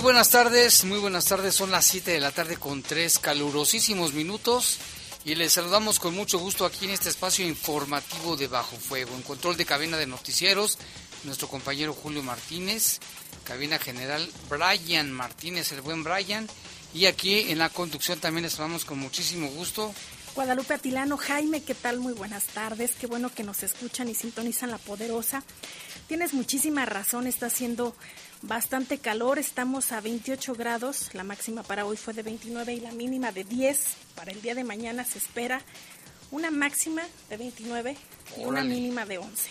Muy buenas tardes, muy buenas tardes. Son las 7 de la tarde con tres calurosísimos minutos y les saludamos con mucho gusto aquí en este espacio informativo de Bajo Fuego. En control de cabina de noticieros, nuestro compañero Julio Martínez, cabina general Brian Martínez, el buen Brian. Y aquí en la conducción también les saludamos con muchísimo gusto. Guadalupe Atilano, Jaime, ¿qué tal? Muy buenas tardes. Qué bueno que nos escuchan y sintonizan la poderosa. Tienes muchísima razón, está haciendo bastante calor, estamos a 28 grados, la máxima para hoy fue de 29 y la mínima de 10. Para el día de mañana se espera una máxima de 29 y una mínima de 11.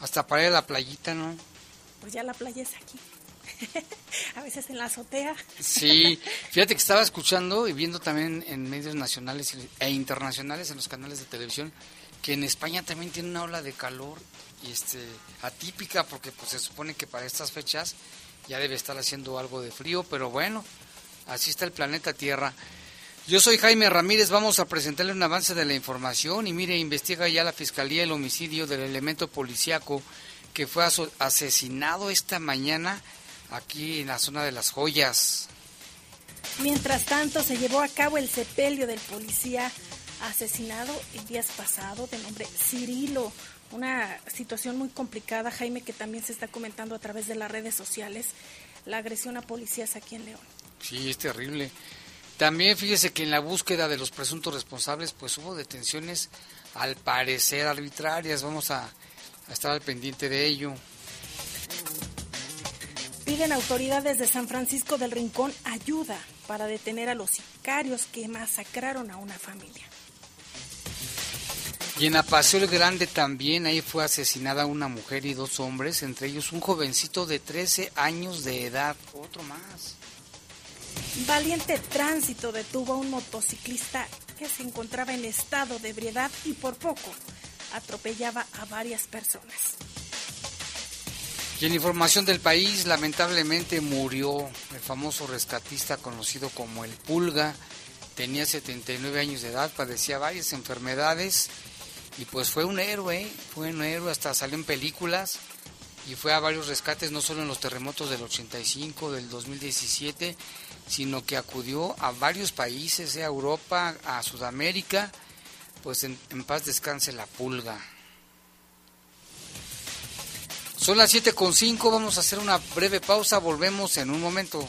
Hasta para ir a la playita, ¿no? Pues ya la playa es aquí. a veces en la azotea. sí, fíjate que estaba escuchando y viendo también en medios nacionales e internacionales, en los canales de televisión, que en España también tiene una ola de calor este, atípica porque pues se supone que para estas fechas ya debe estar haciendo algo de frío, pero bueno, así está el planeta Tierra. Yo soy Jaime Ramírez, vamos a presentarle un avance de la información y mire, investiga ya la Fiscalía el homicidio del elemento policíaco que fue asesinado esta mañana aquí en la zona de las joyas. Mientras tanto, se llevó a cabo el sepelio del policía asesinado el día pasado de nombre Cirilo una situación muy complicada, Jaime, que también se está comentando a través de las redes sociales, la agresión a policías aquí en León. Sí, es terrible. También fíjese que en la búsqueda de los presuntos responsables, pues hubo detenciones al parecer arbitrarias. Vamos a, a estar al pendiente de ello. Piden autoridades de San Francisco del Rincón ayuda para detener a los sicarios que masacraron a una familia. Y en Apaseo el Grande también, ahí fue asesinada una mujer y dos hombres, entre ellos un jovencito de 13 años de edad, otro más. Valiente Tránsito detuvo a un motociclista que se encontraba en estado de ebriedad y por poco atropellaba a varias personas. Y en información del país, lamentablemente murió el famoso rescatista conocido como el Pulga. Tenía 79 años de edad, padecía varias enfermedades y pues fue un héroe, fue un héroe, hasta salió en películas y fue a varios rescates, no solo en los terremotos del 85, del 2017, sino que acudió a varios países, a Europa, a Sudamérica, pues en, en paz descanse la pulga. Son las 7.5, vamos a hacer una breve pausa, volvemos en un momento.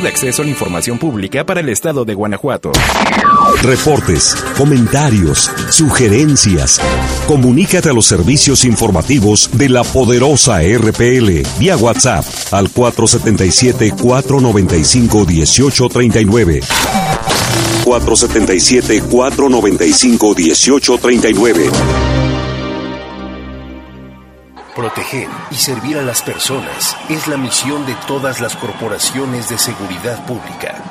De Acceso a la Información Pública para el Estado de Guanajuato. Reportes, comentarios, sugerencias. Comunícate a los servicios informativos de la poderosa RPL vía WhatsApp al 477-495-1839. 477-495-1839. Proteger y servir a las personas es la misión de todas las corporaciones de seguridad pública.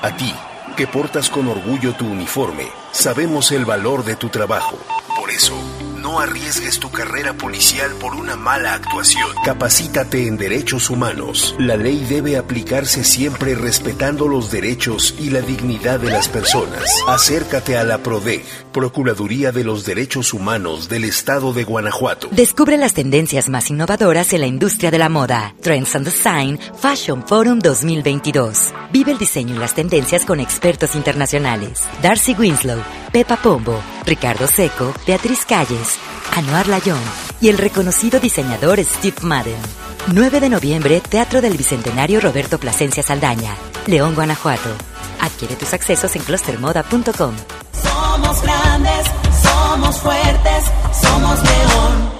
A ti, que portas con orgullo tu uniforme, sabemos el valor de tu trabajo. Por eso, no arriesgues tu carrera policial por una mala actuación. Capacítate en derechos humanos. La ley debe aplicarse siempre respetando los derechos y la dignidad de las personas. Acércate a la PRODEG, Procuraduría de los Derechos Humanos del Estado de Guanajuato. Descubre las tendencias más innovadoras en la industria de la moda. Trends and Design Fashion Forum 2022. Vive el diseño y las tendencias con expertos internacionales. Darcy Winslow, Pepa Pombo, Ricardo Seco, Beatriz Calles, Anuar Layón y el reconocido diseñador Steve Madden. 9 de noviembre, Teatro del Bicentenario Roberto Plasencia Saldaña, León, Guanajuato. Adquiere tus accesos en clustermoda.com. Somos grandes, somos fuertes, somos león.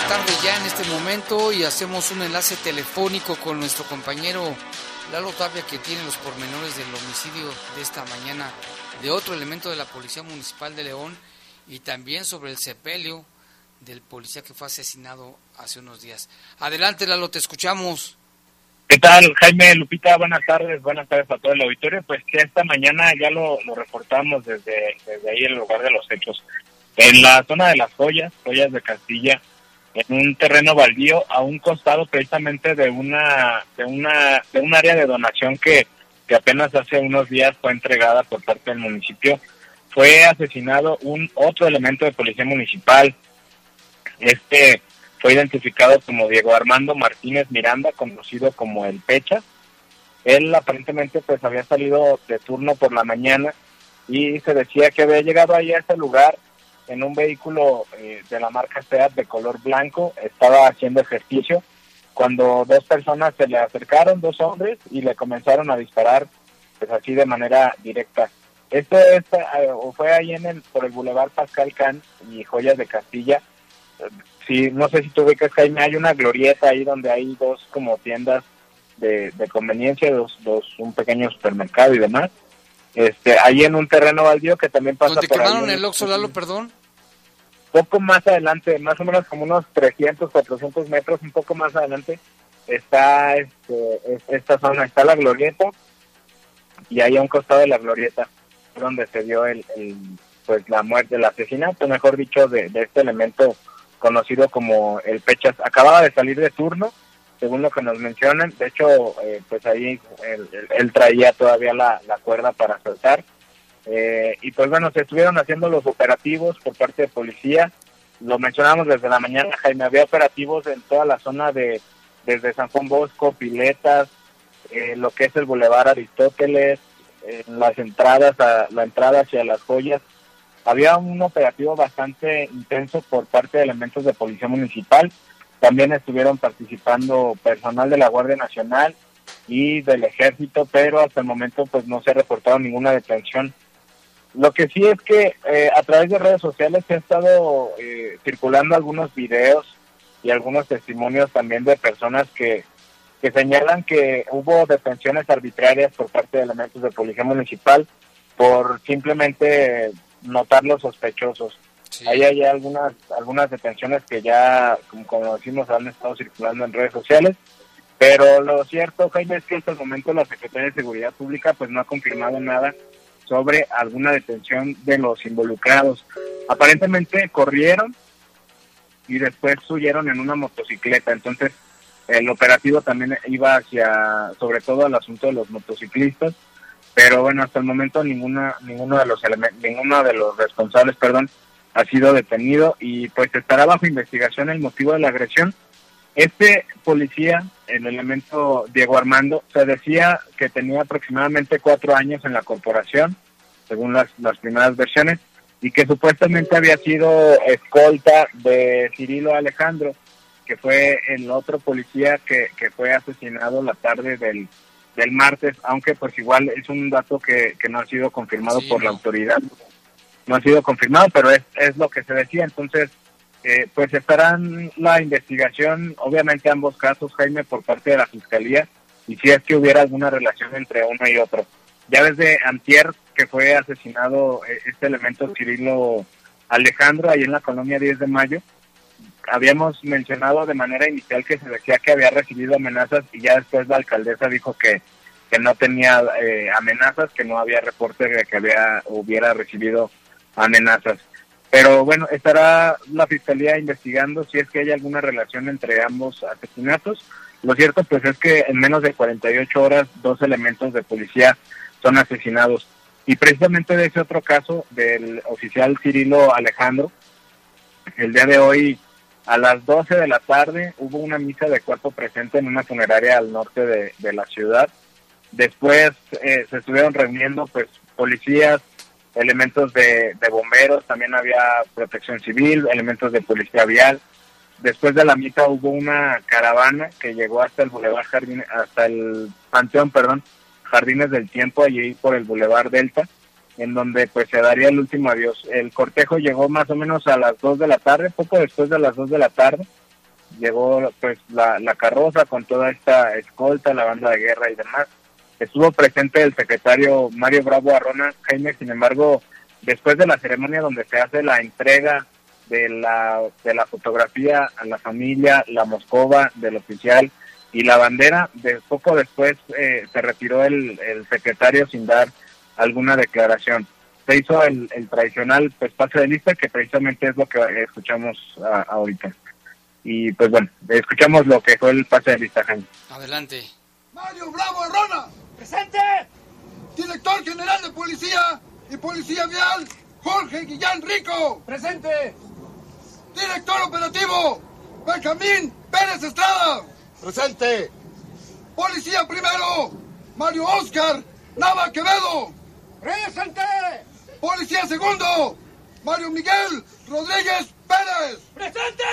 La tarde ya en este momento y hacemos un enlace telefónico con nuestro compañero Lalo Tapia que tiene los pormenores del homicidio de esta mañana de otro elemento de la Policía Municipal de León y también sobre el sepelio del policía que fue asesinado hace unos días. Adelante Lalo, te escuchamos. ¿Qué tal, Jaime Lupita? Buenas tardes, buenas tardes a todo el auditorio. Pues que esta mañana ya lo, reportamos desde, desde ahí, en el lugar de los hechos. En la zona de las joyas, joyas de Castilla, en un terreno baldío, a un costado precisamente de una, de una, de un área de donación que, que apenas hace unos días fue entregada por parte del municipio, fue asesinado un otro elemento de policía municipal. Este fue identificado como Diego Armando Martínez Miranda, conocido como el Pecha. Él aparentemente pues había salido de turno por la mañana y se decía que había llegado ahí a ese lugar en un vehículo eh, de la marca SEAT de color blanco, estaba haciendo ejercicio, cuando dos personas se le acercaron, dos hombres, y le comenzaron a disparar, pues así de manera directa. Esto es, eh, fue ahí en el, por el Boulevard Pascal Can y Joyas de Castilla. Sí, no sé si tú ubicas, Jaime, hay una glorieta ahí donde hay dos como tiendas de, de conveniencia, dos, dos, un pequeño supermercado y demás. Este, ahí en un terreno baldío que también pasa ¿Dónde por ahí quemaron en- el Oxxo, Lalo, perdón? Poco más adelante, más o menos como unos 300, 400 metros, un poco más adelante, está este, es- esta zona, está la glorieta y ahí a un costado de la glorieta donde se dio el, pues la muerte, el asesinato, mejor dicho, de, este elemento conocido como el Pechas. Acababa de salir de turno, según lo que nos mencionan. De hecho, eh, pues ahí él, traía todavía la, la cuerda para saltar. Eh, y pues bueno, se estuvieron haciendo los operativos por parte de policía. Lo mencionamos desde la mañana, Jaime, había operativos en toda la zona de desde San Juan Bosco, Piletas, eh, lo que es el Boulevard Aristóteles, en las entradas, a, la entrada hacia las joyas. Había un operativo bastante intenso por parte de elementos de Policía Municipal. También estuvieron participando personal de la Guardia Nacional y del Ejército, pero hasta el momento pues no se ha reportado ninguna detención. Lo que sí es que eh, a través de redes sociales se han estado eh, circulando algunos videos y algunos testimonios también de personas que, que señalan que hubo detenciones arbitrarias por parte de elementos de policía municipal por simplemente notar los sospechosos. Ahí hay algunas algunas detenciones que ya, como, como decimos, han estado circulando en redes sociales, pero lo cierto, Jaime, es que hasta el momento la Secretaría de Seguridad Pública pues no ha confirmado nada sobre alguna detención de los involucrados. Aparentemente corrieron y después huyeron en una motocicleta. Entonces, el operativo también iba hacia, sobre todo, al asunto de los motociclistas. Pero bueno, hasta el momento ninguna, ninguno de los ninguno de los responsables, perdón, ha sido detenido y pues estará bajo investigación el motivo de la agresión. Este policía, el elemento Diego Armando, se decía que tenía aproximadamente cuatro años en la corporación, según las, las primeras versiones, y que supuestamente había sido escolta de Cirilo Alejandro, que fue el otro policía que, que fue asesinado la tarde del, del martes, aunque pues igual es un dato que, que no ha sido confirmado por la autoridad. No ha sido confirmado, pero es, es lo que se decía. Entonces, eh, pues estarán la investigación, obviamente ambos casos, Jaime, por parte de la Fiscalía, y si es que hubiera alguna relación entre uno y otro. Ya desde Antier, que fue asesinado eh, este elemento Cirilo Alejandro, ahí en la colonia 10 de mayo, habíamos mencionado de manera inicial que se decía que había recibido amenazas y ya después la alcaldesa dijo que, que no tenía eh, amenazas, que no había reporte de que había hubiera recibido amenazas. Pero bueno, estará la fiscalía investigando si es que hay alguna relación entre ambos asesinatos. Lo cierto pues es que en menos de 48 horas dos elementos de policía son asesinados. Y precisamente de ese otro caso del oficial Cirilo Alejandro, el día de hoy a las 12 de la tarde hubo una misa de cuerpo presente en una funeraria al norte de, la ciudad. Después eh, se estuvieron reuniendo pues policías, elementos de, de bomberos, también había protección civil, elementos de policía vial. Después de la misa hubo una caravana que llegó hasta el Boulevard Jardín, hasta el Panteón, perdón, Jardines del Tiempo, allí por el Boulevard Delta, en donde pues se daría el último adiós. El cortejo llegó más o menos a las 2 de la tarde, poco después de las 2 de la tarde, llegó pues la, la carroza con toda esta escolta, la banda de guerra y demás. Estuvo presente el secretario Mario Bravo Arrona, Jaime, sin embargo, después de la ceremonia donde se hace la entrega de la, de la fotografía a la familia, la moscova del oficial y la bandera, de poco después eh, se retiró el, el secretario sin dar alguna declaración. Se hizo el, el tradicional pues pase de lista que precisamente es lo que escuchamos a- ahorita. Y pues bueno, escuchamos lo que fue el pase de lista, Jaime. Adelante. Mario Bravo Arrona. Presente. Director General de Policía y Policía Vial, Jorge Guillán Rico. Presente. Director Operativo, Benjamín Pérez Estrada. Presente. Policía Primero, Mario Oscar Nava Quevedo. Presente. Policía Segundo, Mario Miguel Rodríguez Pérez. Presente.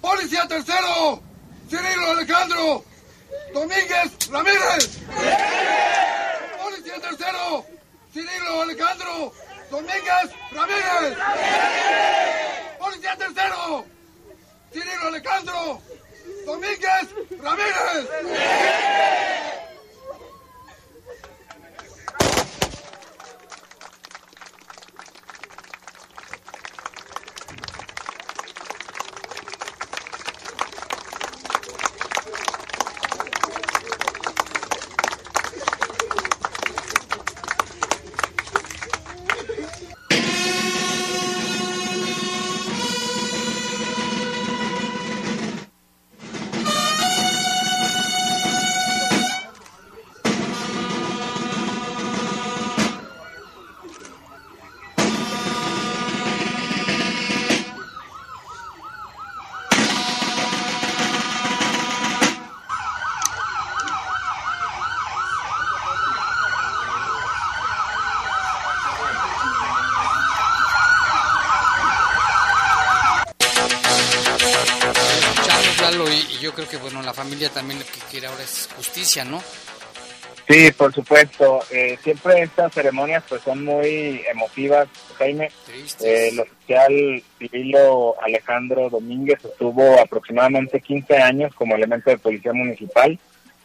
Policía Tercero, Cirilo Alejandro Domínguez Ramírez. Policía Tercero, Cirilo Alejandro Domínguez Ramírez. Policía Tercero, Cirilo Alejandro Domínguez Ramírez. Bueno, la familia también lo que quiere ahora es justicia, ¿no? Sí, por supuesto. Eh, siempre estas ceremonias pues son muy emotivas, Jaime. Eh, el oficial Cirilo Alejandro Domínguez estuvo aproximadamente 15 años como elemento de policía municipal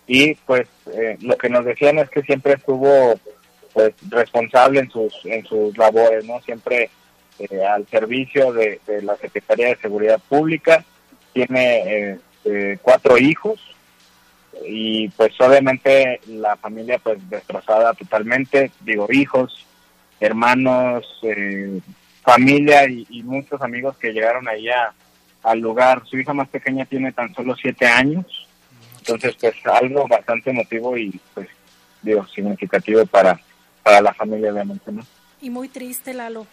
y pues eh, lo que nos decían es que siempre estuvo pues responsable en sus en sus labores, ¿no? Siempre eh, al servicio de, de la Secretaría de Seguridad Pública. Tiene eh, cuatro hijos y pues obviamente la familia pues destrozada totalmente, digo hijos, hermanos, eh, familia y, y muchos amigos que llegaron ahí al lugar. Su hija más pequeña tiene tan solo siete años, entonces pues algo bastante emotivo y pues digo significativo para, para la familia obviamente, ¿no? Y muy triste, Lalo,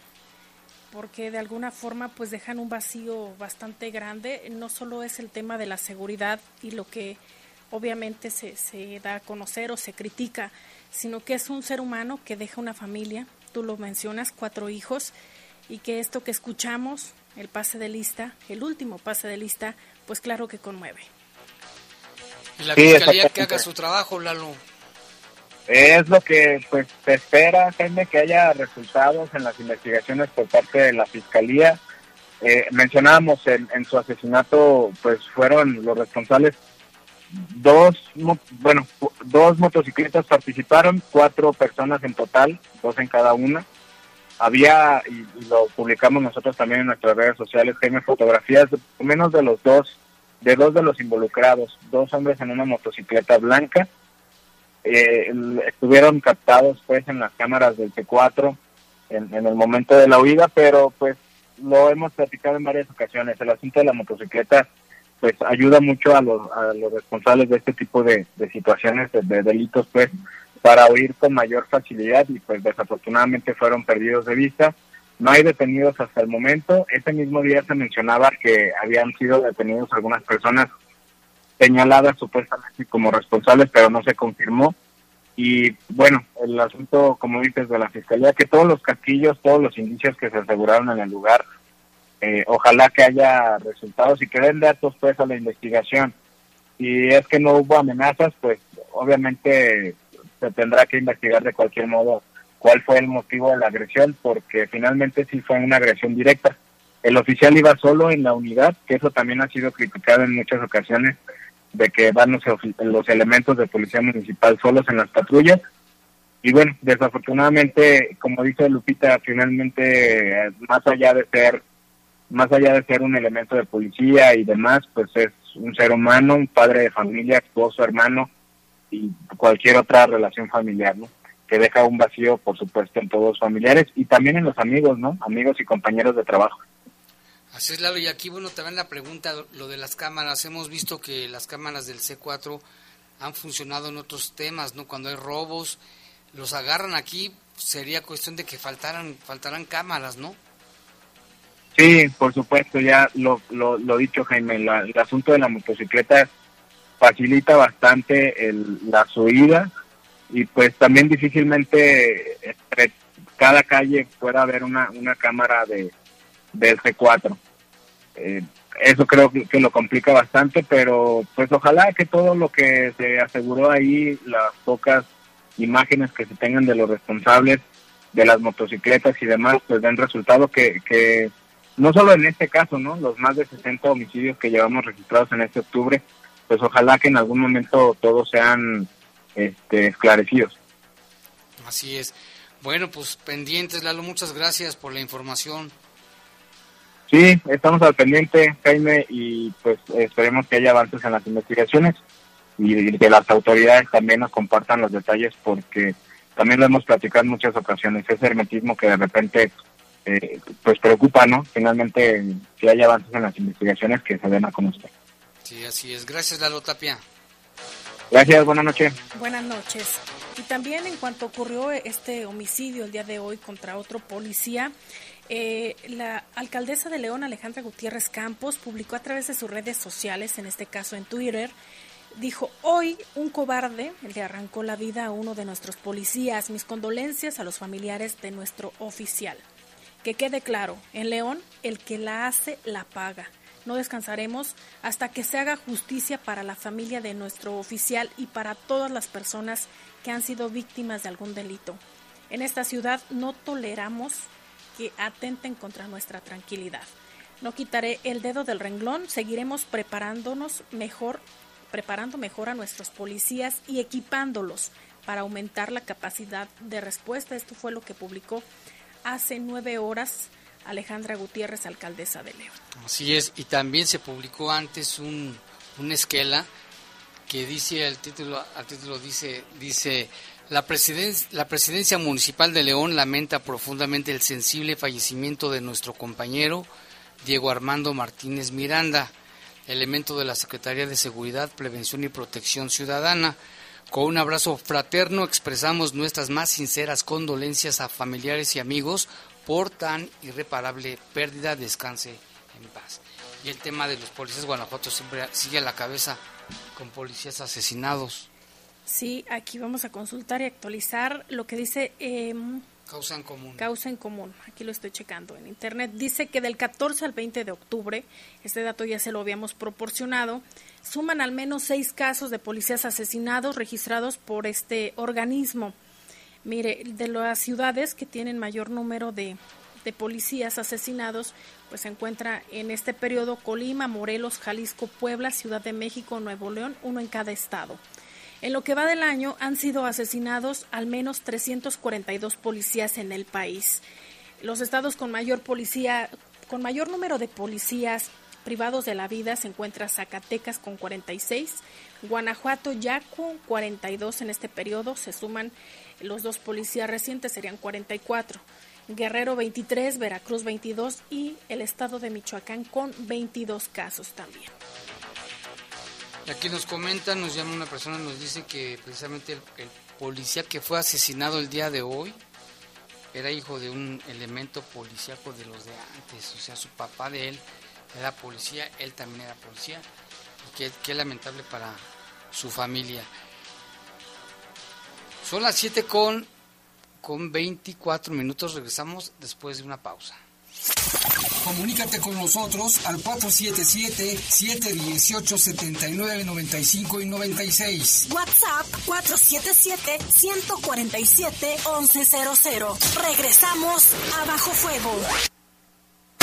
porque de alguna forma pues dejan un vacío bastante grande. No solo es el tema de la seguridad y lo que obviamente se, se da a conocer o se critica, sino que es un ser humano que deja una familia, tú lo mencionas, cuatro hijos, y que esto que escuchamos, el pase de lista, el último pase de lista, pues claro que conmueve. Y la Sí, fiscalía que haga su trabajo, Lalo. Es lo que pues se espera, Jaime, que haya resultados en las investigaciones por parte de la Fiscalía. Eh, mencionábamos en, su asesinato, pues fueron los responsables, dos, bueno, dos motocicletas participaron, cuatro personas en total, dos en cada una. Había, y, y lo publicamos nosotros también en nuestras redes sociales, Jaime, fotografías menos de los dos, de dos de los involucrados, dos hombres en una motocicleta blanca, eh, estuvieron captados pues en las cámaras del T4 en, en el momento de la huida, pero pues lo hemos platicado en varias ocasiones. El asunto de la motocicleta pues ayuda mucho a los, a los responsables de este tipo de, de situaciones, de, de delitos pues para huir con mayor facilidad y pues desafortunadamente fueron perdidos de vista. No hay detenidos hasta el momento. Ese mismo día se mencionaba que habían sido detenidos algunas personas señaladas supuestamente como responsables, pero no se confirmó. Y bueno, el asunto, como dices, de la fiscalía, que todos los casquillos, todos los indicios que se aseguraron en el lugar, eh, ojalá que haya resultados y que den datos pues a la investigación. Si es que no hubo amenazas, pues obviamente se tendrá que investigar de cualquier modo cuál fue el motivo de la agresión, porque finalmente sí fue una agresión directa. El oficial iba solo en la unidad, que eso también ha sido criticado en muchas ocasiones, de que van los, los elementos de policía municipal solos en las patrullas. Y bueno, desafortunadamente, como dice Lupita, finalmente, más allá de ser, más allá de ser un elemento de policía y demás, pues es un ser humano, un padre de familia, esposo, hermano y cualquier otra relación familiar, ¿no? Que deja un vacío, por supuesto, en todos los familiares y también en los amigos, ¿no? Amigos y compañeros de trabajo. Así es, Lalo. Y aquí, bueno, también la pregunta, lo de las cámaras. Hemos visto que las cámaras del C4 han funcionado en otros temas, ¿no? Cuando hay robos, los agarran aquí, sería cuestión de que faltaran, faltaran cámaras, ¿no? Sí, por supuesto, ya lo, lo, lo dicho Jaime, la- el asunto de la motocicleta facilita bastante el, las huidas y pues también difícilmente entre cada calle pueda haber una, una cámara de del C4. Eh, eso creo que, que lo complica bastante, pero pues ojalá que todo lo que se aseguró ahí, las pocas imágenes que se tengan de los responsables de las motocicletas y demás, pues den resultado que, que no solo en este caso, ¿no? Los más de 60 homicidios que llevamos registrados en este octubre, pues ojalá que en algún momento todos sean este, esclarecidos. Así es. Bueno, pues pendientes, Lalo, muchas gracias por la información. Sí, estamos al pendiente, Jaime, y pues esperemos que haya avances en las investigaciones y que las autoridades también nos compartan los detalles porque también lo hemos platicado en muchas ocasiones, ese hermetismo que de repente eh, pues preocupa, ¿no? Finalmente que haya avances en las investigaciones que se den a conocer. Sí, así es. Gracias, Lalo Tapia. Gracias, buenas noches. Buenas noches. Y también en cuanto ocurrió este homicidio el día de hoy contra otro policía, eh, la alcaldesa de León, Alejandra Gutiérrez Campos, publicó a través de sus redes sociales, en este caso en Twitter, dijo, hoy un cobarde le arrancó la vida a uno de nuestros policías. Mis condolencias a los familiares de nuestro oficial. Que quede claro, en León el que la hace la paga. No descansaremos hasta que se haga justicia para la familia de nuestro oficial y para todas las personas que han sido víctimas de algún delito. En esta ciudad no toleramos que atenten contra nuestra tranquilidad. No quitaré el dedo del renglón, seguiremos preparándonos mejor, preparando mejor a nuestros policías y equipándolos para aumentar la capacidad de respuesta. Esto fue lo que publicó hace nueve horas Alejandra Gutiérrez, alcaldesa de León. Así es, y también se publicó antes un, un esquela que dice el título, al título dice, dice la, presidencia, la presidencia municipal de León lamenta profundamente el sensible fallecimiento de nuestro compañero Diego Armando Martínez Miranda, elemento de la Secretaría de Seguridad, Prevención y Protección Ciudadana. Con un abrazo fraterno expresamos nuestras más sinceras condolencias a familiares y amigos por tan irreparable pérdida. Descanse en paz. Y el tema de los policías Guanajuato siempre sigue a la cabeza con policías asesinados. Sí, aquí vamos a consultar y actualizar lo que dice eh, Causa en común. Causa en común, aquí lo estoy checando en internet. Dice que del 14 al 20 de octubre, este dato ya se lo habíamos proporcionado, suman al menos seis casos de policías asesinados registrados por este organismo. Mire, de las ciudades que tienen mayor número de, de policías asesinados, pues se encuentra en este periodo Colima, Morelos, Jalisco, Puebla, Ciudad de México, Nuevo León, uno en cada estado. En lo que va del año han sido asesinados al menos 342 policías en el país. Los estados con mayor policía, con mayor número de policías privados de la vida se encuentra Zacatecas con 46, Guanajuato ya con 42 en este periodo, se suman los dos policías recientes serían 44. Guerrero 23, Veracruz 22 y el estado de Michoacán con 22 casos también. Aquí nos comenta, nos llama una persona, nos dice que precisamente el, el, policía que fue asesinado el día de hoy era hijo de un elemento policíaco de los de antes, o sea, su papá de él era policía, él también era policía, y qué, qué lamentable para su familia. Son las 7 con, con 24 minutos, regresamos después de una pausa. Comunícate con nosotros al 477-718-7995 y 96. WhatsApp 477-147-1100. Regresamos a Bajo Fuego.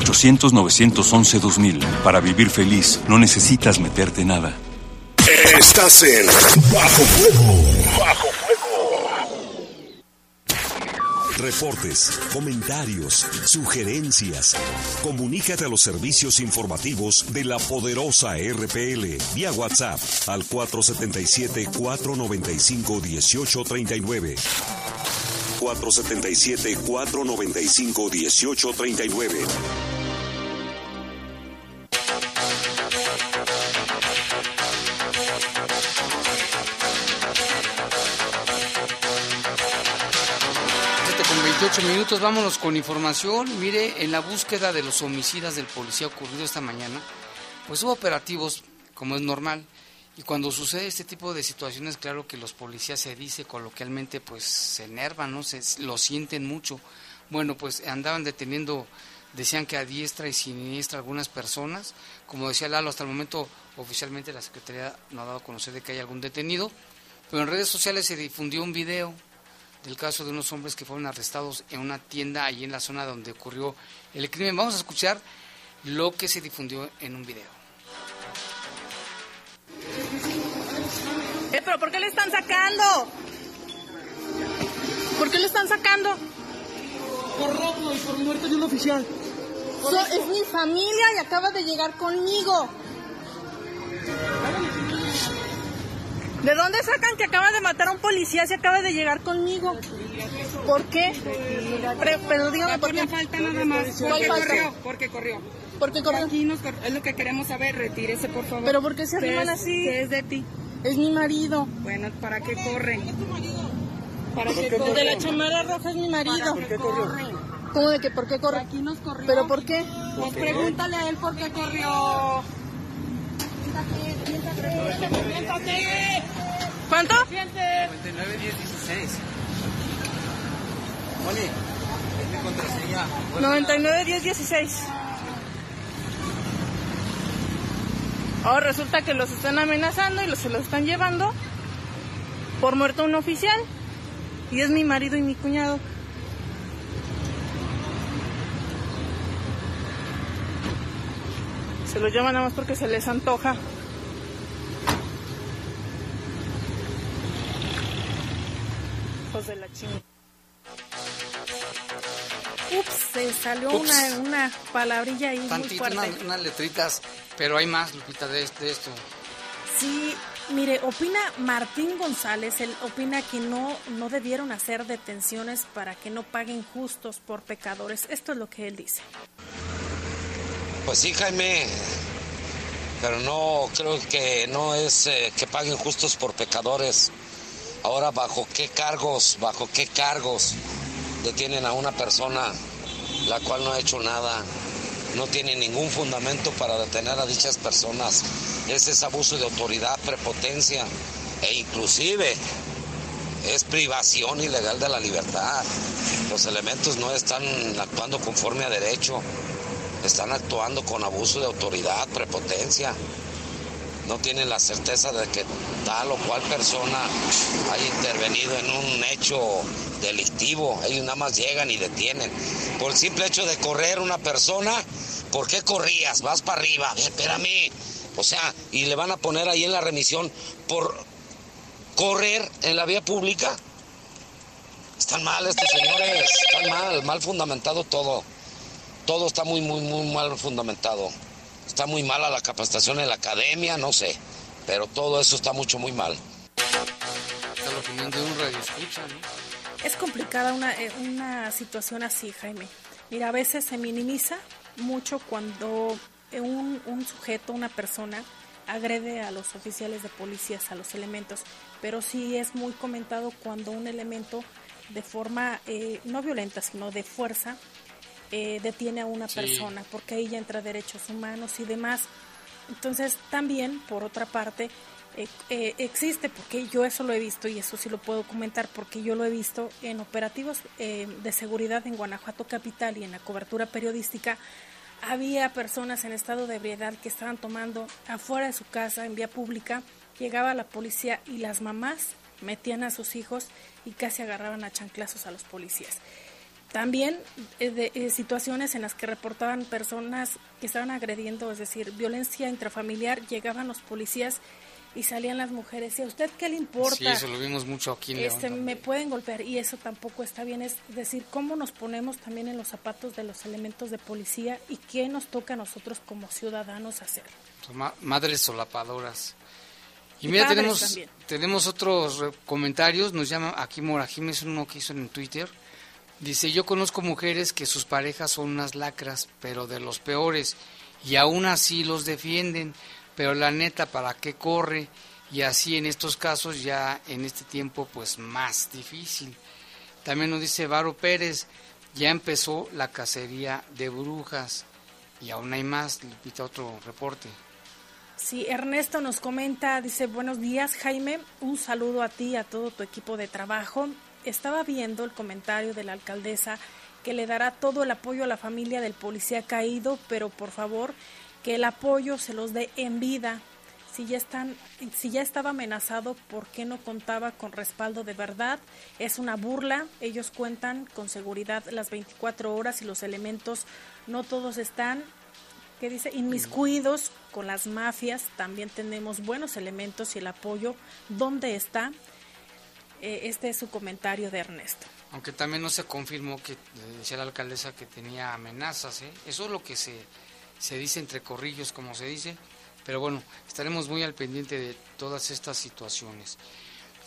800-911-2000. Para vivir feliz, no necesitas meterte nada. Estás en Bajo Fuego. Bajo Reportes, comentarios, sugerencias. Comunícate a los servicios informativos de la poderosa RPL vía WhatsApp al 477-495-1839. 477-495-1839. 28 minutos, vámonos con información. Mire, en la búsqueda de los homicidas del policía ocurrido esta mañana, pues hubo operativos, como es normal. Y cuando sucede este tipo de situaciones, claro que los policías se dice coloquialmente, pues se enervan, ¿no? Se, lo sienten mucho. Bueno, pues andaban deteniendo, decían que a diestra y siniestra algunas personas. Como decía Lalo, hasta el momento oficialmente la Secretaría no ha dado a conocer de que hay algún detenido. Pero en redes sociales se difundió un video del caso de unos hombres que fueron arrestados en una tienda ahí en la zona donde ocurrió el crimen. Vamos a escuchar lo que se difundió en un video. Eh, pero ¿por qué le están sacando? ¿Por qué le están sacando? Por robo y por muerte de un oficial. So- es mi familia y acaba de llegar conmigo. ¿De dónde sacan que acaba de matar a un policía si acaba de llegar conmigo? ¿Por qué? Pre- pero dígame por qué. falta nada más. ¿Cuál Porque corrió, porque corrió. ¿Por qué corrió? Aquí nos cor- es lo que queremos saber, retírese por favor. ¿Pero por qué se ¿Qué arriman es- así? ¿Qué es de ti? Es mi marido. Bueno, ¿para qué corre? ¿Para qué El de corre? la chamarra roja es mi marido. ¿Por qué corrió? ¿Cómo de que por qué corre? Aquí nos corrió. ¿Pero por qué? Pues pregúntale a él por qué corrió. ¿Cuánto? 99 10 16. Oye, es mi contraseña. 99 10 16. Ahora resulta que los están amenazando y los, se los están llevando por muerto un oficial. Y es mi marido y mi cuñado. Se los llevan nada más porque se les antoja. Hijos de la chingada. Ups, se salió Ups. una, una palabrilla ahí muy Tantito, fuerte. una- unas letritas, pero hay más, Lupita, de, de esto. Sí, mire, opina Martín González, él opina que no, no debieron hacer detenciones para que no paguen justos por pecadores. Esto es lo que él dice. Pues sí, Jaime, pero no creo que no es eh, que paguen justos por pecadores. Ahora, ¿bajo qué cargos, bajo qué cargos detienen a una persona la cual no ha hecho nada? No tiene ningún fundamento para detener a dichas personas. Ese es abuso de autoridad, prepotencia e inclusive es privación ilegal de la libertad. Los elementos no están actuando conforme a derecho, están actuando con abuso de autoridad, prepotencia. No tienen la certeza de que tal o cual persona haya intervenido en un hecho delictivo. Ellos nada más llegan y detienen. Por el simple hecho de correr una persona, ¿por qué corrías? Vas para arriba, espérame. O sea, y le van a poner ahí en la remisión por correr en la vía pública. Están mal estos señores, están mal, mal fundamentado todo. Todo está muy, muy, muy mal fundamentado. Está muy mala la capacitación en la academia, no sé. Pero todo eso está mucho, muy mal. Está la opinión de un radio escucha, ¿no? Es complicada una, eh, una situación así, Jaime. Mira, a veces se minimiza mucho cuando un, un sujeto, una persona, agrede a los oficiales de policías, a los elementos, pero sí es muy comentado cuando un elemento de forma eh, no violenta, sino de fuerza, eh, detiene a una Sí. persona, porque ahí ya entra derechos humanos y demás. Entonces, también, por otra parte, eh, eh, existe, porque yo eso lo he visto y eso sí lo puedo comentar, porque yo lo he visto en operativos eh, de seguridad en Guanajuato Capital y en la cobertura periodística. Había personas en estado de ebriedad que estaban tomando afuera de su casa, en vía pública. Llegaba la policía y las mamás metían a sus hijos y casi agarraban a chanclazos a los policías. También eh, de, eh, situaciones en las que reportaban personas que estaban agrediendo, es decir, violencia intrafamiliar, llegaban los policías y salían las mujeres. ¿Y a usted qué le importa? Sí, eso lo vimos mucho aquí en. Este, me pueden golpear y eso tampoco está bien. Es decir, cómo nos ponemos también en los zapatos de los elementos de policía y qué nos toca a nosotros como ciudadanos hacer. Ma- madres solapadoras. Y, Y mira, tenemos, también. tenemos otros comentarios. Nos llama aquí Mora Jiménez, uno que hizo en Twitter. Dice, yo conozco mujeres que sus parejas son unas lacras, pero de los peores, y aún así los defienden, pero la neta, ¿para qué corre? Y así en estos casos ya en este tiempo pues más difícil. También nos dice Varo Pérez, ya empezó la cacería de brujas, y aún hay más, le pita otro reporte. Sí, Ernesto nos comenta, dice, buenos días Jaime, un saludo a ti y a todo tu equipo de trabajo. Estaba viendo el comentario de la alcaldesa que le dará todo el apoyo a la familia del policía caído, pero por favor que el apoyo se los dé en vida. Si ya, están, si ya estaba amenazado, ¿por qué no contaba con respaldo de verdad? Es una burla. Ellos cuentan con seguridad las 24 horas y los elementos no todos están que dice inmiscuidos con las mafias, también tenemos buenos elementos y el apoyo. ¿Dónde está? Eh, este es su comentario de Ernesto. Aunque también no se confirmó que decía la alcaldesa que tenía amenazas, ¿eh? Eso es lo que se, se dice entre corrillos, como se dice. Pero bueno, estaremos muy al pendiente de todas estas situaciones.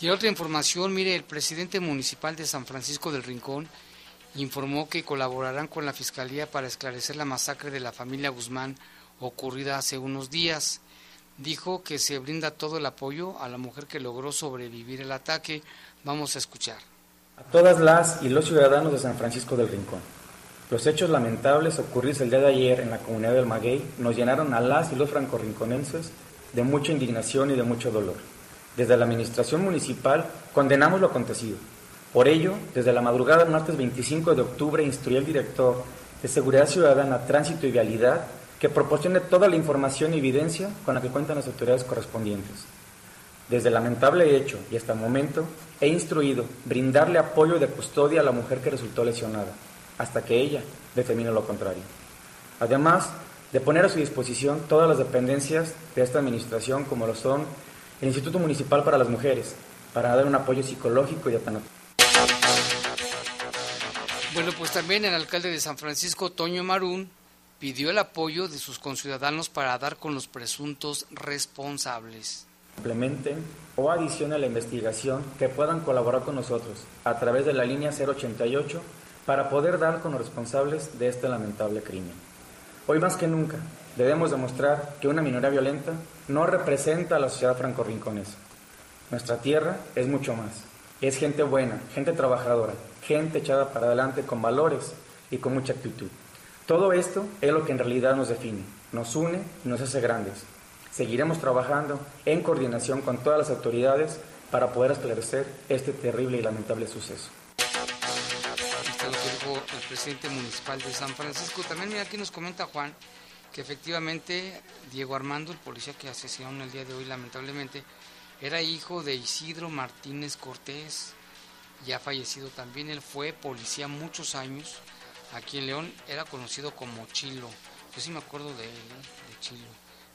Y otra información, mire, el presidente municipal de San Francisco del Rincón informó que colaborarán con la Fiscalía para esclarecer la masacre de la familia Guzmán ocurrida hace unos días. Dijo que se brinda todo el apoyo a la mujer que logró sobrevivir el ataque. Vamos a escuchar. A todas las y los ciudadanos de San Francisco del Rincón. Los hechos lamentables ocurridos el día de ayer en la comunidad del Maguey nos llenaron a las y los francorrinconenses de mucha indignación y de mucho dolor. Desde la administración municipal condenamos lo acontecido. Por ello, desde la madrugada del martes 25 de octubre instruyó el director de Seguridad Ciudadana, Tránsito y Vialidad que proporcione toda la información y evidencia con la que cuentan las autoridades correspondientes. Desde el lamentable hecho y hasta el momento, he instruido brindarle apoyo de custodia a la mujer que resultó lesionada, hasta que ella determine lo contrario. Además de poner a su disposición todas las dependencias de esta administración, como lo son el Instituto Municipal para las Mujeres, para dar un apoyo psicológico y atención. Bueno, pues también el alcalde de San Francisco, Toño Marún, pidió el apoyo de sus conciudadanos para dar con los presuntos responsables. Implementen o adicionen a la investigación que puedan colaborar con nosotros a través de la línea 088 para poder dar con los responsables de este lamentable crimen. Hoy más que nunca debemos demostrar que una minoría violenta no representa a la sociedad franco-rinconesa. Nuestra tierra es mucho más. Es gente buena, gente trabajadora, gente echada para adelante con valores y con mucha actitud. Todo esto es lo que en realidad nos define, nos une y nos hace grandes. Seguiremos trabajando en coordinación con todas las autoridades para poder esclarecer este terrible y lamentable suceso. El presidente municipal de San Francisco. También mira, aquí nos comenta Juan que efectivamente Diego Armando, el policía que asesinaron el día de hoy lamentablemente, era hijo de Isidro Martínez Cortés, ya fallecido también. Él fue policía muchos años aquí en León, era conocido como Chilo. Yo sí me acuerdo de él, ¿eh? de Chilo.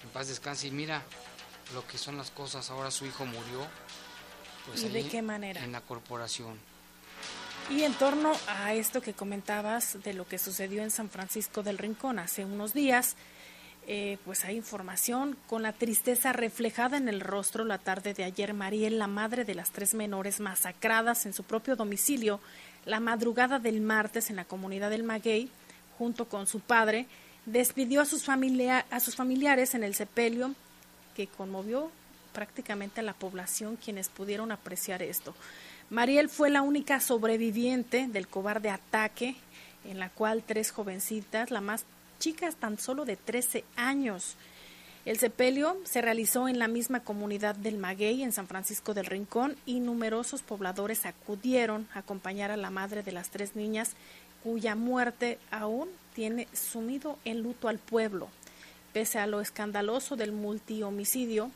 En paz descanse y mira lo que son las cosas. Ahora su hijo murió. Pues ¿Y de qué manera? En la corporación. Y en torno a esto que comentabas de lo que sucedió en San Francisco del Rincón hace unos días, eh, pues hay información con la tristeza reflejada en el rostro la tarde de ayer. Mariel, la madre de las tres menores masacradas en su propio domicilio, la madrugada del martes en la comunidad del Maguey, junto con su padre, despidió a sus, a sus familiares en el sepelio que conmovió prácticamente a la población quienes pudieron apreciar esto. Mariel fue la única sobreviviente del cobarde ataque en la cual tres jovencitas, la más chica es tan solo de 13 años. El sepelio se realizó en la misma comunidad del Maguey, en San Francisco del Rincón, y numerosos pobladores acudieron a acompañar a la madre de las tres niñas, cuya muerte aún tiene sumido en luto al pueblo. Pese a lo escandaloso del multihomicidio,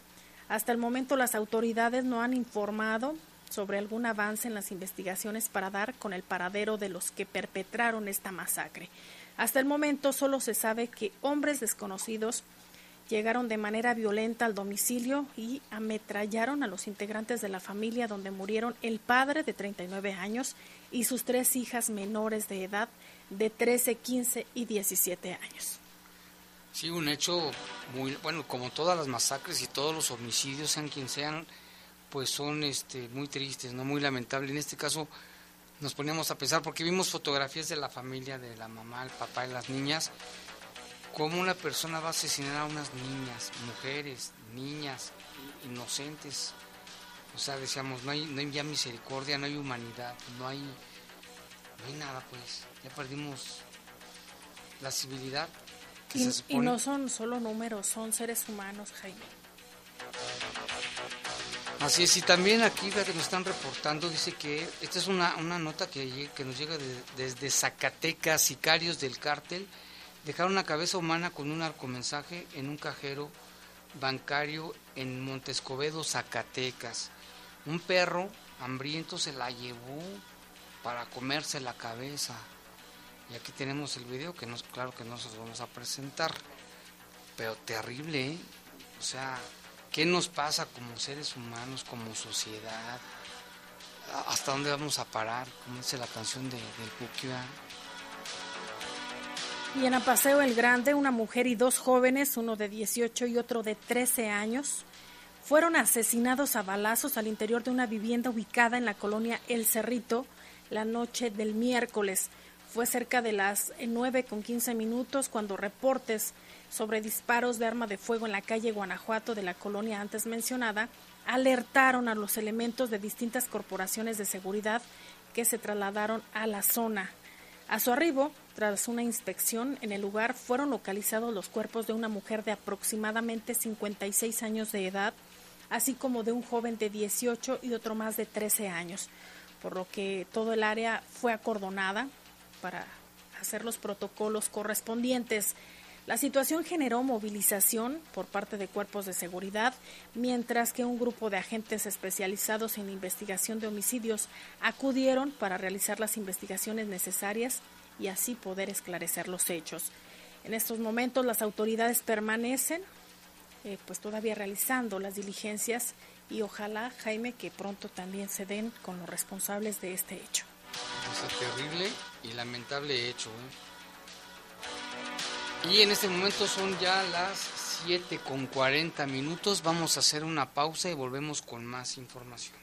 hasta el momento las autoridades no han informado sobre algún avance en las investigaciones para dar con el paradero de los que perpetraron esta masacre. Hasta el momento solo se sabe que hombres desconocidos llegaron de manera violenta al domicilio y ametrallaron a los integrantes de la familia donde murieron el padre de 39 años y sus tres hijas menores de edad de 13, 15 y 17 años. Sí, un hecho muy, bueno, como todas las masacres y todos los homicidios, sean quien sean, pues son este, muy tristes, no muy lamentables. En este caso nos poníamos a pensar, porque vimos fotografías de la familia, de la mamá, el papá y las niñas, cómo una persona va a asesinar a unas niñas, mujeres, niñas, inocentes. O sea, decíamos, no hay, no hay ya misericordia, no hay humanidad, no hay, no hay nada, pues. Ya perdimos la civilidad. Que Y, se y supone- no son solo números, son seres humanos, Jaime. Así es, y también aquí fíjate, nos están reportando, dice que esta es una, una nota que, que nos llega de- desde Zacatecas, sicarios del cártel dejaron una cabeza humana con un arcomensaje en un cajero bancario en Montescobedo, Zacatecas. Un perro hambriento se la llevó para comerse la cabeza. Y aquí tenemos el video que claro que no se vamos a presentar, pero terrible, ¿eh? O sea, ¿qué nos pasa como seres humanos, como sociedad? ¿Hasta dónde vamos a parar? Como dice la canción de, del. Y en Apaseo el Grande, una mujer y dos jóvenes, uno de 18 y otro de 13 años, fueron asesinados a balazos al interior de una vivienda ubicada en la colonia El Cerrito la noche del miércoles. Fue cerca de las 9 con 15 minutos cuando reportes sobre disparos de arma de fuego en la calle Guanajuato de la colonia antes mencionada alertaron a los elementos de distintas corporaciones de seguridad que se trasladaron a la zona. A su arribo, tras una inspección en el lugar, fueron localizados los cuerpos de una mujer de aproximadamente 56 años de edad, así como de un joven de 18 y otro más de 13 años, por lo que todo el área fue acordonada para hacer los protocolos correspondientes. La situación generó movilización por parte de cuerpos de seguridad, mientras que un grupo de agentes especializados en investigación de homicidios acudieron para realizar las investigaciones necesarias y así poder esclarecer los hechos. En estos momentos las autoridades permanecen eh, pues todavía realizando las diligencias y ojalá Jaime que pronto también se den con los responsables de este hecho. Ese terrible y lamentable hecho. ¿eh? Y en este momento son ya las 7 con 40 minutos. Vamos a hacer una pausa y volvemos con más información.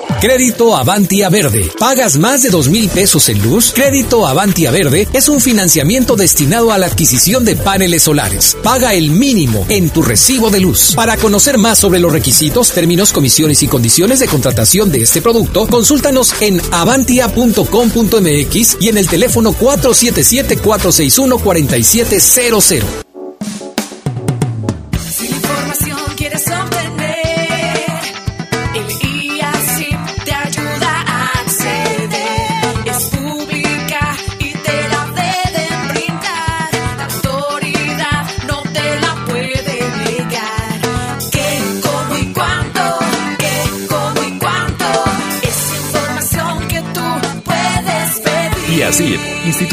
Crédito Avantia Verde. ¿Pagas más de dos mil pesos en luz? Crédito Avantia Verde es un financiamiento destinado a la adquisición de paneles solares. Paga el mínimo en tu recibo de luz. Para conocer más sobre los requisitos, términos, comisiones y condiciones de contratación de este producto, consúltanos en avantia.com.mx y en el teléfono 477 461 4700.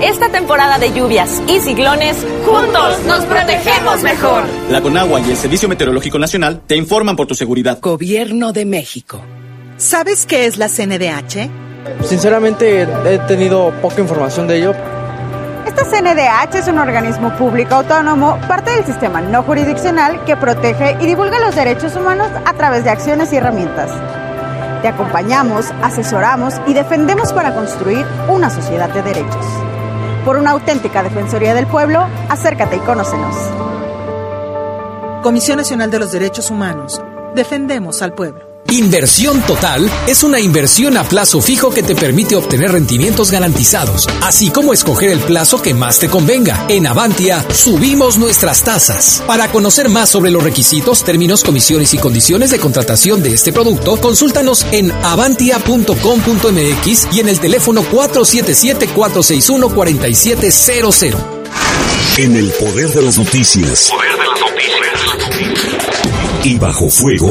Esta temporada de lluvias y ciclones, juntos nos protegemos mejor. La Conagua y el Servicio Meteorológico Nacional te informan por tu seguridad. Gobierno de México. ¿Sabes qué es la CNDH? Sinceramente he tenido poca información de ello. Esta CNDH es un organismo público autónomo, parte del sistema no jurisdiccional que protege y divulga los derechos humanos a través de acciones y herramientas. Te acompañamos, asesoramos y defendemos para construir una sociedad de derechos. Por una auténtica Defensoría del Pueblo, acércate y conócenos. Comisión Nacional de los Derechos Humanos. Defendemos al pueblo. Inversión Total es una inversión a plazo fijo que te permite obtener rendimientos garantizados, así como escoger el plazo que más te convenga. En Avantia subimos nuestras tasas. Para conocer más sobre los requisitos, términos, comisiones y condiciones de contratación de este producto, consúltanos en avantia.com.mx y en el teléfono 477-461-4700. En el poder de las noticias. Poder de las noticias. Y bajo fuego.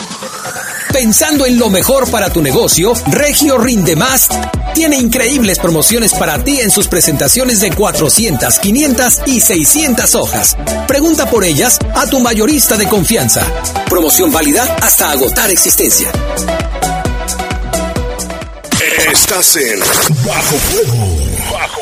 pensando en lo mejor para tu negocio, Regio Rinde Más tiene increíbles promociones para ti en sus presentaciones de 400, 500 y 600 hojas. Pregunta por ellas a tu mayorista de confianza. Promoción válida hasta agotar existencia. Estás en Bajo Fuego. Bajo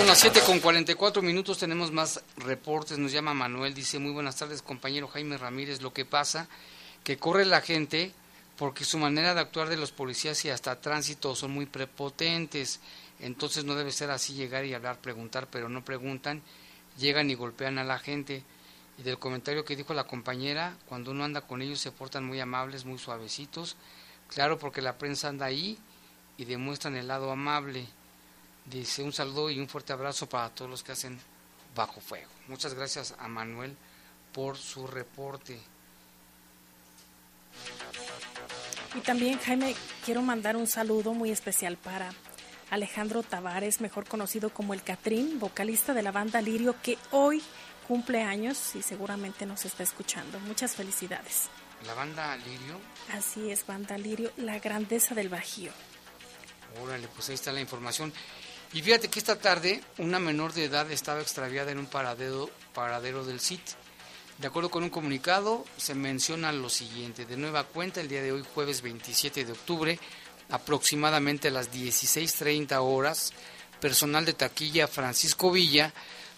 Son las 7 con 44 minutos, tenemos más reportes, nos llama Manuel, dice muy buenas tardes compañero Jaime Ramírez, lo que pasa que corre la gente porque su manera de actuar de los policías y hasta tránsito son muy prepotentes, entonces no debe ser así llegar y hablar, preguntar, pero no preguntan, llegan y golpean a la gente. Y del comentario que dijo la compañera, cuando uno anda con ellos se portan muy amables, muy suavecitos, claro porque la prensa anda ahí y demuestran el lado amable. Dice un saludo y un fuerte abrazo para todos los que hacen bajo fuego. Muchas gracias a Manuel por su reporte. Y también, Jaime, quiero mandar un saludo muy especial para Alejandro Tavares, mejor conocido como el Catrín, vocalista de la banda Lirio, que hoy cumple años y seguramente nos está escuchando. Muchas felicidades. La banda Lirio. Así es, banda Lirio, la grandeza del Bajío. Órale, pues ahí está la información. Y fíjate que esta tarde una menor de edad estaba extraviada en un paradero, paradero del CIT. De acuerdo con un comunicado, se menciona lo siguiente. De nueva cuenta, el día de hoy, jueves 27 de octubre, aproximadamente a las 16.30 horas, personal de taquilla Francisco Villa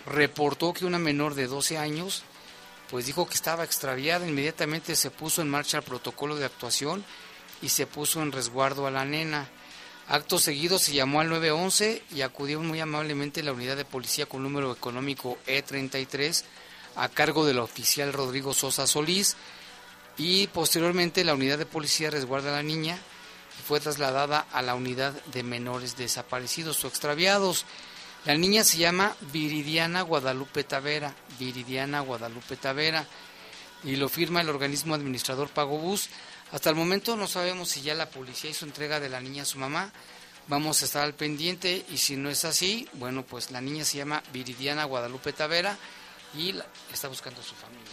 reportó que una menor de 12 años, pues dijo que estaba extraviada. Inmediatamente se puso en marcha el protocolo de actuación y se puso en resguardo a la nena. Acto seguido se llamó al 911 y acudió muy amablemente la unidad de policía con número económico E33 a cargo del oficial Rodrigo Sosa Solís y posteriormente la unidad de policía resguarda a la niña y fue trasladada a la unidad de menores desaparecidos o extraviados. La niña se llama Viridiana Guadalupe Tavera, Viridiana Guadalupe Tavera y lo firma el organismo administrador Pagobús. Hasta el momento no sabemos si ya la policía hizo entrega de la niña a su mamá. Vamos a estar al pendiente y si no es así, bueno, pues la niña se llama Viridiana Guadalupe Tavera y está buscando a su familia.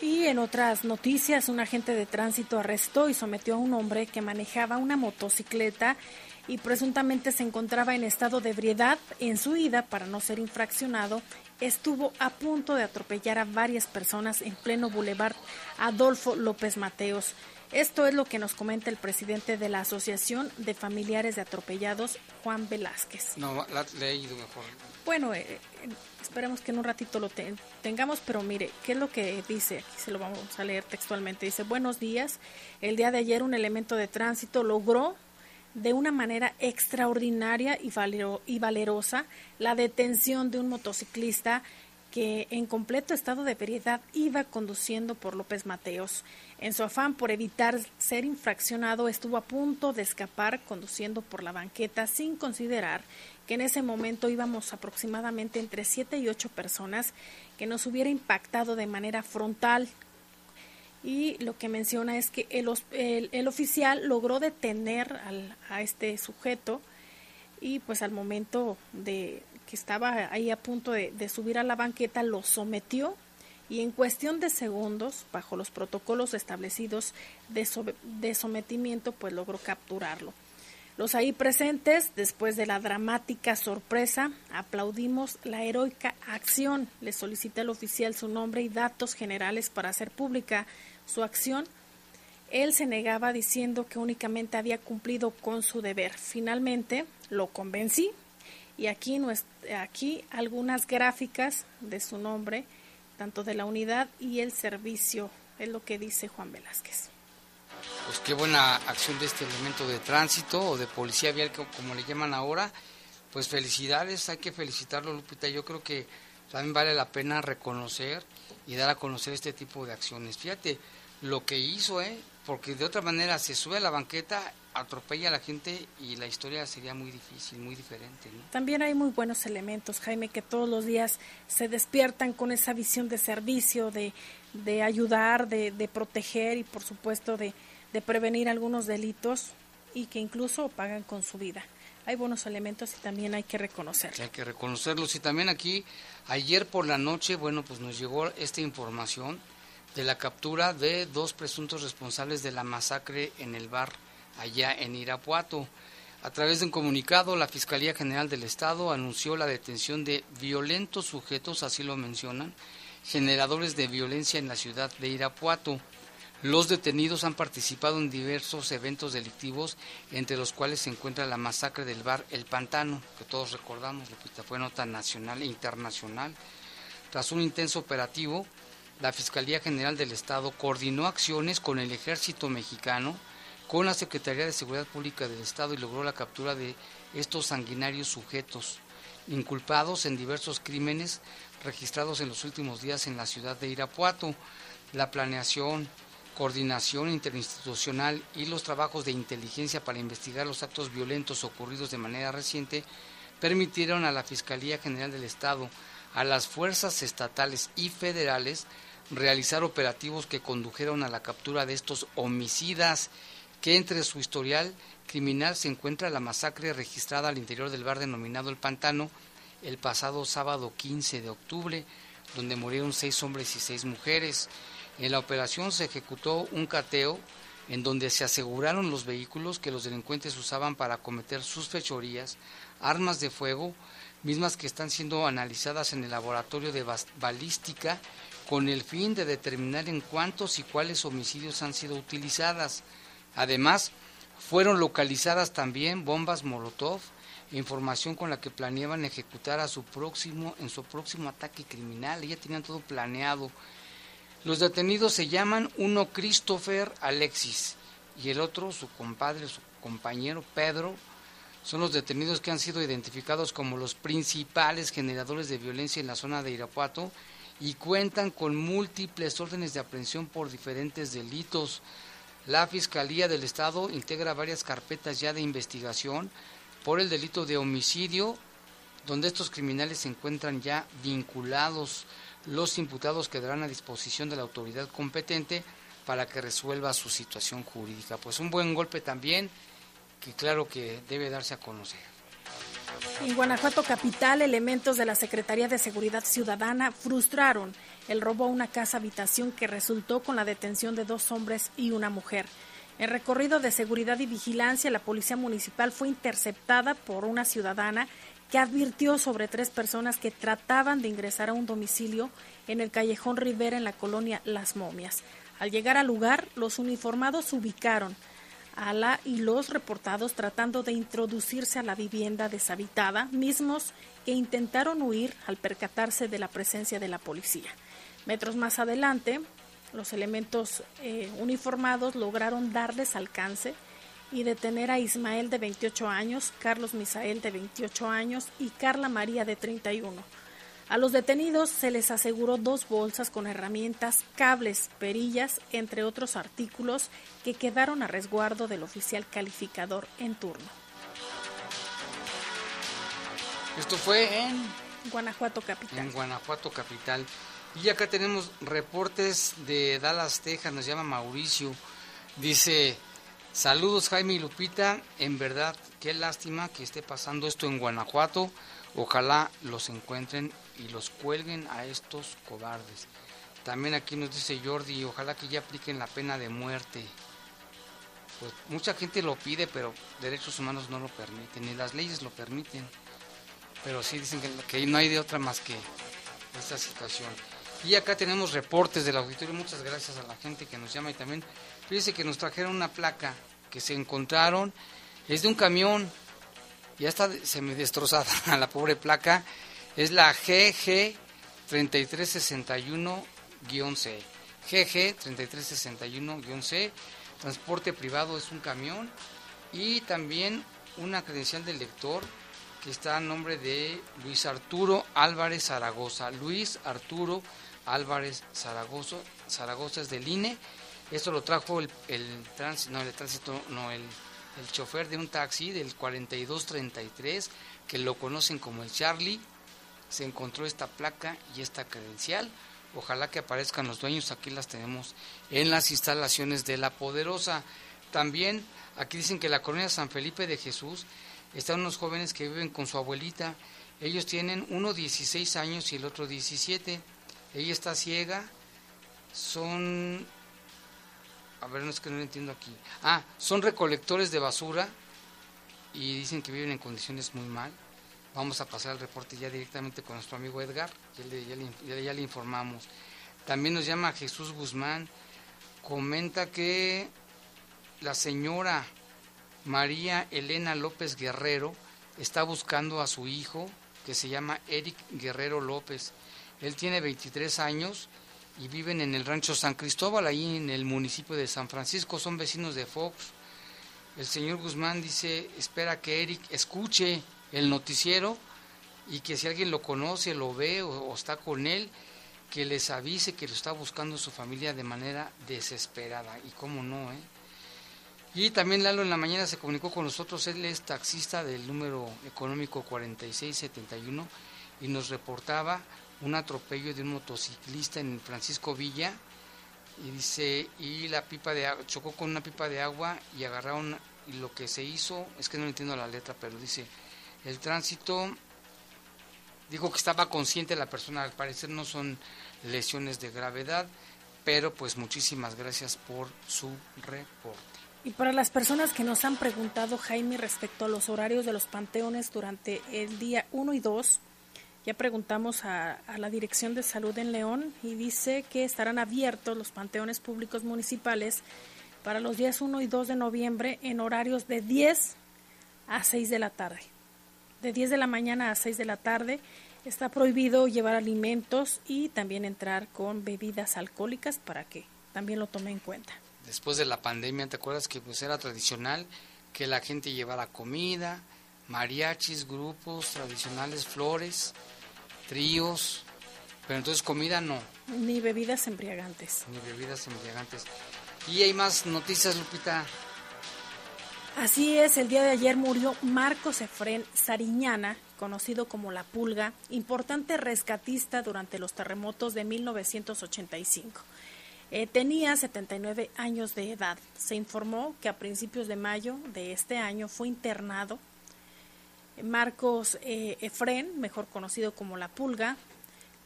Y en otras noticias, un agente de tránsito arrestó y sometió a un hombre que manejaba una motocicleta y presuntamente se encontraba en estado de ebriedad. En su ida, para no ser infraccionado, estuvo a punto de atropellar a varias personas en pleno bulevar Adolfo López Mateos. Esto es lo que nos comenta el presidente de la Asociación de Familiares de Atropellados, Juan Velázquez. No, la he leído mejor. Bueno, eh, esperemos que en un ratito lo te- tengamos, pero mire, ¿qué es lo que dice? Aquí se lo vamos a leer textualmente. Dice, buenos días, el día de ayer un elemento de tránsito logró de una manera extraordinaria y, valero- y valerosa la detención de un motociclista que en completo estado de ebriedad iba conduciendo por López Mateos. En su afán por evitar ser infraccionado, estuvo a punto de escapar conduciendo por la banqueta sin considerar que en ese momento íbamos aproximadamente entre siete y ocho personas que nos hubiera impactado de manera frontal. Y lo que menciona es que el, el- el oficial logró detener al- a este sujeto y pues al momento de que estaba ahí a punto de, subir a la banqueta lo sometió y en cuestión de segundos, bajo los protocolos establecidos de, de sometimiento, pues logró capturarlo. Los ahí presentes, después de la dramática sorpresa, aplaudimos la heroica acción. Le solicité al oficial su nombre y datos generales para hacer pública su acción. Él se negaba diciendo que únicamente había cumplido con su deber. Finalmente lo convencí y aquí, aquí algunas gráficas de su nombre, tanto de la unidad y el servicio, es lo que dice Juan Velázquez. Pues qué buena acción de este elemento de tránsito o de policía vial, co- como le llaman ahora. Pues felicidades, hay que felicitarlo, Lupita. Yo creo que también vale la pena reconocer y dar a conocer este tipo de acciones. Fíjate lo que hizo, ¿eh? Porque de otra manera se sube a la banqueta, atropella a la gente y la historia sería muy difícil, muy diferente, ¿no? También hay muy buenos elementos, Jaime, que todos los días se despiertan con esa visión de servicio, de, de ayudar, de, de proteger y por supuesto de, de prevenir algunos delitos y que incluso pagan con su vida. Hay buenos elementos y también hay que reconocerlo. Hay que reconocerlos. Y también aquí, ayer por la noche, bueno, pues nos llegó esta información de la captura de dos presuntos responsables de la masacre en el bar allá en Irapuato. A través de un comunicado, la Fiscalía General del Estado anunció la detención de violentos sujetos, así lo mencionan, generadores de violencia en la ciudad de Irapuato. Los detenidos han participado en diversos eventos delictivos, entre los cuales se encuentra la masacre del bar El Pantano, que todos recordamos, Lupita, fue nota nacional e internacional. Tras un intenso operativo, la Fiscalía General del Estado coordinó acciones con el Ejército Mexicano, con la Secretaría de Seguridad Pública del Estado y logró la captura de estos sanguinarios sujetos, inculpados en diversos crímenes registrados en los últimos días en la ciudad de Irapuato. La planeación, coordinación interinstitucional y los trabajos de inteligencia para investigar los actos violentos ocurridos de manera reciente permitieron a la Fiscalía General del Estado, a las fuerzas estatales y federales realizar operativos que condujeron a la captura de estos homicidas, que entre su historial criminal se encuentra la masacre registrada al interior del bar denominado El Pantano el pasado sábado 15 de octubre, donde murieron seis hombres y seis mujeres. En la operación se ejecutó un cateo en donde se aseguraron los vehículos que los delincuentes usaban para cometer sus fechorías, armas de fuego, mismas que están siendo analizadas en el laboratorio de balística con el fin de determinar en cuántos y cuáles homicidios han sido utilizadas. Además, fueron localizadas también bombas Molotov, información con la que planeaban ejecutar a su próximo en su próximo ataque criminal. Ya tenían todo planeado. Los detenidos se llaman uno Christopher Alexis y el otro su compadre, su compañero Pedro. Son los detenidos que han sido identificados como los principales generadores de violencia en la zona de Irapuato y cuentan con múltiples órdenes de aprehensión por diferentes delitos. La Fiscalía del Estado integra varias carpetas ya de investigación por el delito de homicidio, donde estos criminales se encuentran ya vinculados. Los imputados quedarán a disposición de la autoridad competente para que resuelva su situación jurídica. Pues un buen golpe también, que claro que debe darse a conocer. En Guanajuato capital, elementos de la Secretaría de Seguridad Ciudadana frustraron el robo a una casa habitación que resultó con la detención de dos hombres y una mujer. En recorrido de seguridad y vigilancia, la policía municipal fue interceptada por una ciudadana que advirtió sobre tres personas que trataban de ingresar a un domicilio en el callejón Rivera en la colonia Las Momias. Al llegar al lugar, los uniformados ubicaron a la y los reportados tratando de introducirse a la vivienda deshabitada, mismos que intentaron huir al percatarse de la presencia de la policía. Metros más adelante, los elementos eh, uniformados lograron darles alcance y detener a Ismael de 28 años, Carlos Misael de 28 años y Carla María de 31. A los detenidos se les aseguró dos bolsas con herramientas, cables, perillas, entre otros artículos que quedaron a resguardo del oficial calificador en turno. Esto fue en Guanajuato Capital. En Guanajuato Capital. Y acá tenemos reportes de Dallas, Texas, nos llama Mauricio. Dice, saludos Jaime y Lupita, en verdad, qué lástima que esté pasando esto en Guanajuato. Ojalá los encuentren y los cuelguen a estos cobardes. También aquí nos dice Jordi, ojalá que ya apliquen la pena de muerte. Pues mucha gente lo pide, pero derechos humanos no lo permiten, ni las leyes lo permiten. Pero sí dicen que, que no hay de otra más que esta situación. Y acá tenemos reportes del auditorio. Muchas gracias a la gente que nos llama y también fíjense que nos trajeron una placa que se encontraron. Es de un camión. Ya está me destrozada la pobre placa. Es la GG 3361-C. GG 3361-C. Transporte privado es un camión. Y también una credencial del lector que está a nombre de Luis Arturo Álvarez Zaragoza. Luis Arturo Álvarez Zaragoza, Zaragoza es del INE. Esto lo trajo el, tránsito, no, el tránsito, no, el chofer de un taxi del 4233, que lo conocen como el Charlie. Se encontró esta placa y esta credencial. Ojalá que aparezcan los dueños. Aquí las tenemos en las instalaciones de La Poderosa. También aquí dicen que la colonia San Felipe de Jesús están unos jóvenes que viven con su abuelita. Ellos tienen uno 16 años y el otro 17. Ella está ciega. Son... A ver, no es que no lo entiendo aquí. Ah, son recolectores de basura y dicen que viven en condiciones muy mal. Vamos a pasar el reporte ya directamente con nuestro amigo Edgar, ya le, ya le, ya le informamos. También nos llama Jesús Guzmán, comenta que la señora María Elena López Guerrero está buscando a su hijo, que se llama Eric Guerrero López. Él tiene 23 años y viven en el rancho San Cristóbal, ahí en el municipio de San Francisco, son vecinos de Fox. El señor Guzmán dice, espera que Eric escuche el noticiero y que si alguien lo conoce, lo ve o, está con él, que les avise que lo está buscando su familia de manera desesperada. Y cómo no, ¿eh? Y también Lalo en la mañana se comunicó con nosotros, él es taxista del número económico 4671 y nos reportaba un atropello de un motociclista en Francisco Villa y dice y la pipa de chocó con una pipa de agua y agarraron y lo que se hizo es que no entiendo la letra pero dice el tránsito dijo que estaba consciente la persona al parecer no son lesiones de gravedad pero pues muchísimas gracias por su reporte. Y para las personas que nos han preguntado, Jaime, respecto a los horarios de los panteones durante el día 1 y 2, ya preguntamos a, la Dirección de Salud en León y dice que estarán abiertos los panteones públicos municipales para los días 1 y 2 de noviembre en horarios de 10 a 6 de la tarde. De 10 de la mañana a 6 de la tarde está prohibido llevar alimentos y también entrar con bebidas alcohólicas para que también lo tome en cuenta después de la pandemia, ¿te acuerdas que pues era tradicional que la gente llevara comida, mariachis, grupos tradicionales, flores, tríos, pero entonces comida no. Ni bebidas embriagantes. Ni bebidas embriagantes. Y hay más noticias, Lupita. Así es, el día de ayer murió Marcos Efrén Sariñana, conocido como La Pulga, importante rescatista durante los terremotos de 1985. Eh, tenía 79 años de edad. Se informó que a principios de mayo de este año fue internado. Marcos eh, Efren, mejor conocido como La Pulga,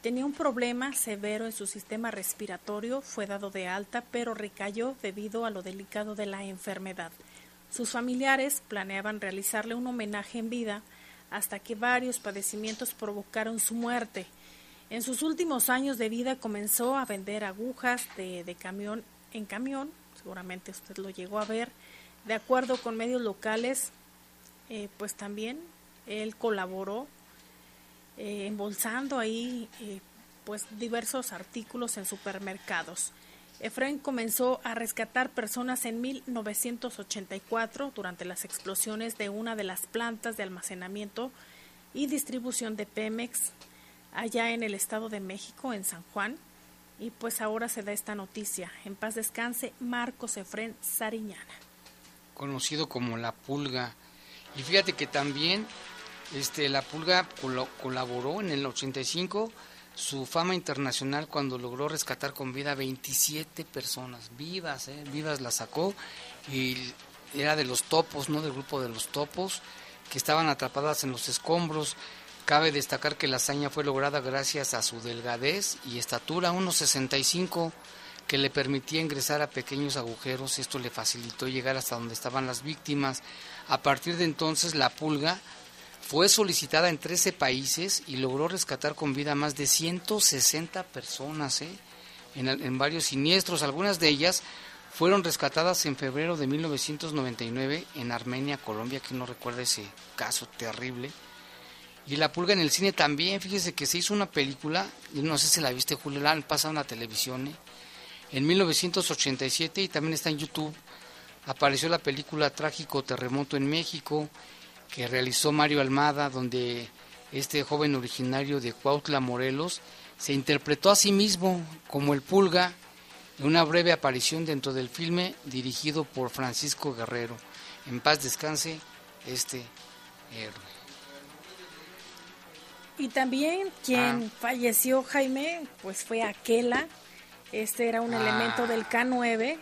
tenía un problema severo en su sistema respiratorio, fue dado de alta, pero recayó debido a lo delicado de la enfermedad. Sus familiares planeaban realizarle un homenaje en vida hasta que varios padecimientos provocaron su muerte. En sus últimos años de vida comenzó a vender agujas de, camión en camión, seguramente usted lo llegó a ver, De acuerdo con medios locales, eh, pues también él colaboró eh, embolsando ahí eh, pues diversos artículos en supermercados. Efraín comenzó a rescatar personas en 1984 durante las explosiones de una de las plantas de almacenamiento y distribución de Pemex allá en el Estado de México, en San Juan. Y pues ahora se da esta noticia. En paz descanse Marcos Efrén Sariñana. Conocido como La Pulga. Y fíjate que también este, La Pulga colaboró en el 85 su fama internacional cuando logró rescatar con vida 27 personas vivas, ¿eh? vivas la sacó y era de los topos, ¿no? Del grupo de los topos que estaban atrapadas en los escombros. Cabe destacar que la hazaña fue lograda gracias a su delgadez y estatura, 1,65, que le permitía ingresar a pequeños agujeros. Esto le facilitó llegar hasta donde estaban las víctimas. A partir de entonces, la pulga fue solicitada en 13 países y logró rescatar con vida a más de 160 personas ¿eh? en, varios siniestros. Algunas de ellas fueron rescatadas en febrero de 1999 en Armenia, Colombia, que no recuerda ese caso terrible. Y La Pulga en el cine también, fíjese que se hizo una película, no sé si la viste, Julio, la han pasado en la televisión, ¿eh? en 1987 y también está en YouTube. Apareció la película Trágico Terremoto en México, que realizó Mario Almada, donde este joven originario de Cuautla, Morelos, se interpretó a sí mismo como el Pulga en una breve aparición dentro del filme dirigido por Francisco Guerrero. En paz descanse este héroe. Y también quien Ah. falleció, Jaime, pues fue Aquela. Este era un elemento Ah. del K9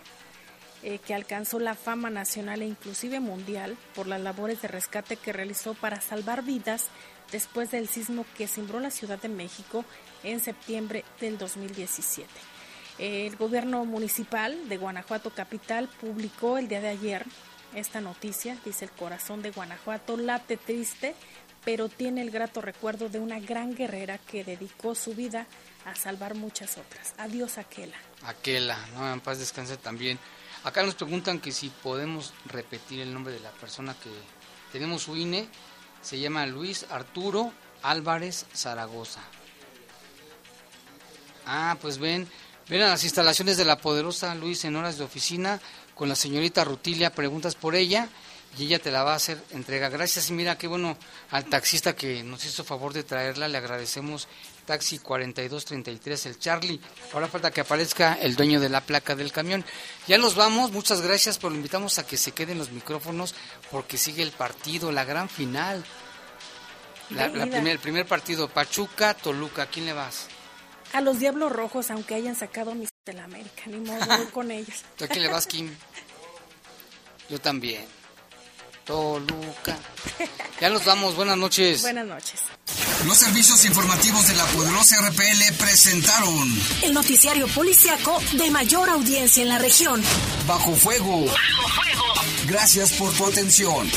eh, que alcanzó la fama nacional e inclusive mundial por las labores de rescate que realizó para salvar vidas después del sismo que cimbró la Ciudad de México en septiembre del 2017. El gobierno municipal de Guanajuato Capital publicó el día de ayer esta noticia, dice el corazón de Guanajuato, late triste, pero tiene el grato recuerdo de una gran guerrera que dedicó su vida a salvar muchas otras. Adiós, Aquela. Aquela, ¿no? En paz descanse también. Acá nos preguntan que si podemos repetir el nombre de la persona que tenemos su INE. Se llama Luis Arturo Álvarez Zaragoza. Ah, pues ven, ven a las instalaciones de la poderosa Luis en horas de oficina con la señorita Rutilia, preguntas por ella y ella te la va a hacer entrega. Gracias y mira qué bueno al taxista que nos hizo favor de traerla, le agradecemos. Taxi 4233, el Charlie. Ahora falta que aparezca el dueño de la placa del camión. Ya nos vamos, muchas gracias, pero lo invitamos a que se queden los micrófonos porque sigue el partido, la gran final. La, la primer, el primer partido, Pachuca, Toluca, ¿a quién le vas? A los Diablos Rojos, aunque hayan sacado mis de la América, ni modo, voy con ellos. ¿Tú a quién le vas, Kim? Yo también. Toluca. Ya nos vamos, buenas noches. Buenas noches. Los servicios informativos de la poderosa RPL presentaron El noticiario policiaco de mayor audiencia en la región. Bajo Fuego. Gracias por tu atención.